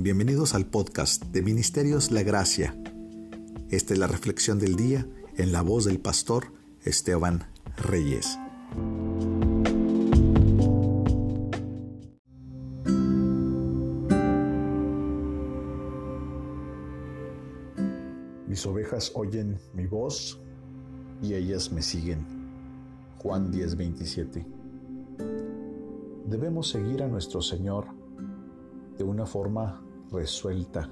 Bienvenidos al podcast de Ministerios La Gracia. Esta es la reflexión del día en la voz del pastor Esteban Reyes. Mis ovejas oyen mi voz y ellas me siguen. Juan 10:27. Debemos seguir a nuestro Señor de una forma resuelta,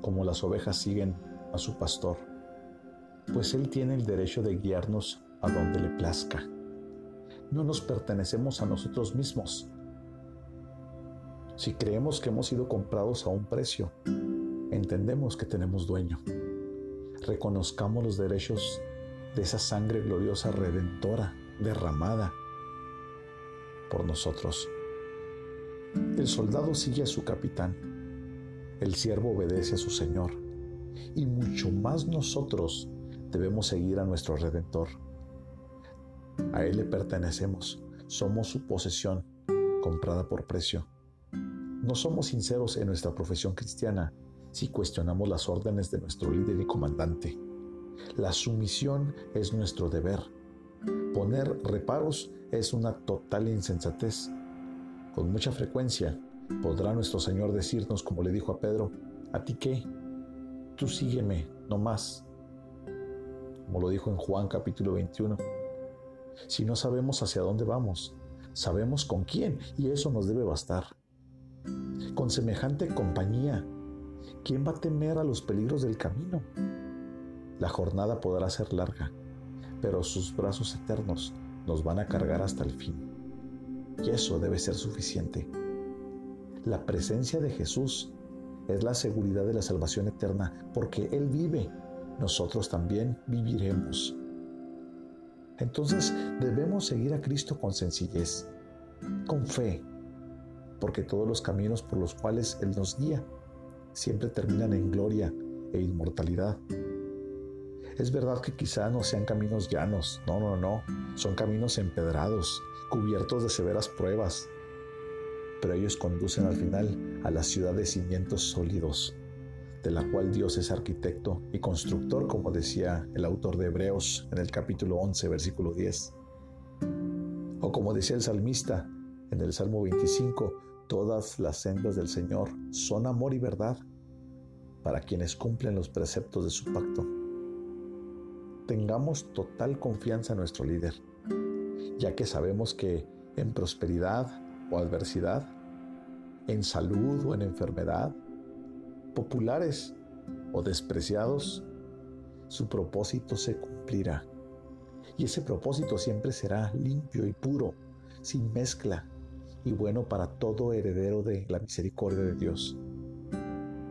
como las ovejas siguen a su pastor, pues Él tiene el derecho de guiarnos a donde le plazca. No nos pertenecemos a nosotros mismos. Si creemos que hemos sido comprados a un precio, entendemos que tenemos dueño. Reconozcamos los derechos de esa sangre gloriosa redentora derramada por nosotros. El soldado sigue a su capitán, el siervo obedece a su Señor, y mucho más nosotros debemos seguir a nuestro Redentor. A Él le pertenecemos, somos su posesión, comprada por precio. No somos sinceros en nuestra profesión cristiana si cuestionamos las órdenes de nuestro líder y comandante. La sumisión es nuestro deber. Poner reparos es una total insensatez. Con mucha frecuencia podrá nuestro Señor decirnos, como le dijo a Pedro, ¿a ti qué? Tú sígueme, no más. Como lo dijo en Juan capítulo 21. Si no sabemos hacia dónde vamos, sabemos con quién y eso nos debe bastar. Con semejante compañía, ¿quién va a temer a los peligros del camino? La jornada podrá ser larga, pero sus brazos eternos nos van a cargar hasta el fin. Y eso debe ser suficiente. La presencia de Jesús es la seguridad de la salvación eterna, porque Él vive, nosotros también viviremos. Entonces debemos seguir a Cristo con sencillez, con fe, porque todos los caminos por los cuales Él nos guía siempre terminan en gloria e inmortalidad. Es verdad que quizá no sean caminos llanos, no, no, no, son caminos empedrados, cubiertos de severas pruebas, pero ellos conducen al final a la ciudad de cimientos sólidos, de la cual Dios es arquitecto y constructor, como decía el autor de Hebreos en el capítulo 11, versículo 10. O como decía el salmista en el Salmo 25, todas las sendas del Señor son amor y verdad para quienes cumplen los preceptos de su pacto tengamos total confianza en nuestro líder, ya que sabemos que en prosperidad o adversidad, en salud o en enfermedad, populares o despreciados, su propósito se cumplirá. Y ese propósito siempre será limpio y puro, sin mezcla, y bueno para todo heredero de la misericordia de Dios.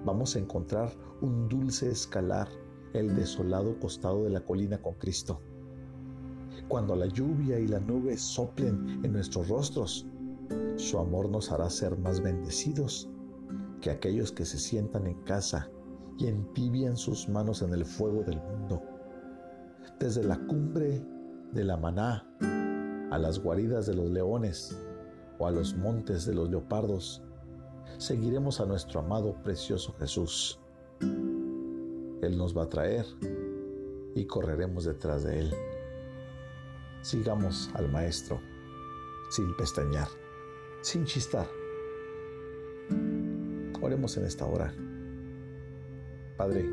Vamos a encontrar un dulce escalar el desolado costado de la colina con Cristo. Cuando la lluvia y la nube soplen en nuestros rostros, su amor nos hará ser más bendecidos que aquellos que se sientan en casa y entibian sus manos en el fuego del mundo. Desde la cumbre de la maná a las guaridas de los leones o a los montes de los leopardos, seguiremos a nuestro amado precioso Jesús él nos va a traer y correremos detrás de Él. Sigamos al Maestro sin pestañear, sin chistar. Oremos en esta hora. Padre,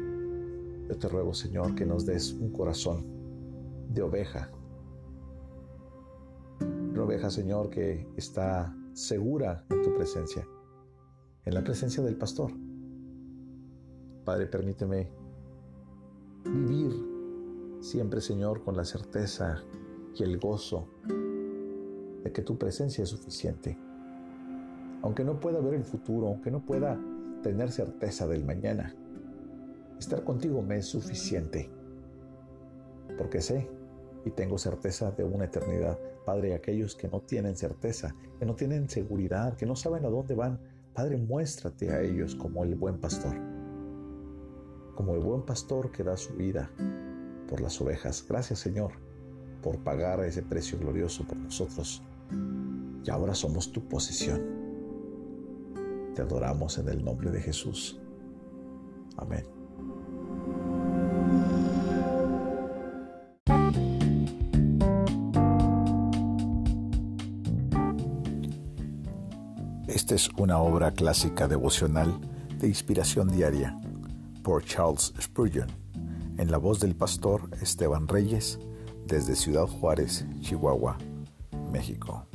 yo te ruego, Señor, que nos des un corazón de oveja. Una oveja, Señor, que está segura en tu presencia, en la presencia del pastor. Padre, permíteme vivir siempre, Señor, con la certeza y el gozo de que tu presencia es suficiente. Aunque no pueda ver el futuro, aunque no pueda tener certeza del mañana, estar contigo me es suficiente. Porque sé y tengo certeza de una eternidad. Padre, aquellos que no tienen certeza, que no tienen seguridad, que no saben a dónde van, Padre, muéstrate a ellos como el buen pastor como el buen pastor que da su vida por las ovejas. Gracias Señor por pagar ese precio glorioso por nosotros. Y ahora somos tu posesión. Te adoramos en el nombre de Jesús. Amén. Esta es una obra clásica devocional de inspiración diaria por Charles Spurgeon, en la voz del pastor Esteban Reyes, desde Ciudad Juárez, Chihuahua, México.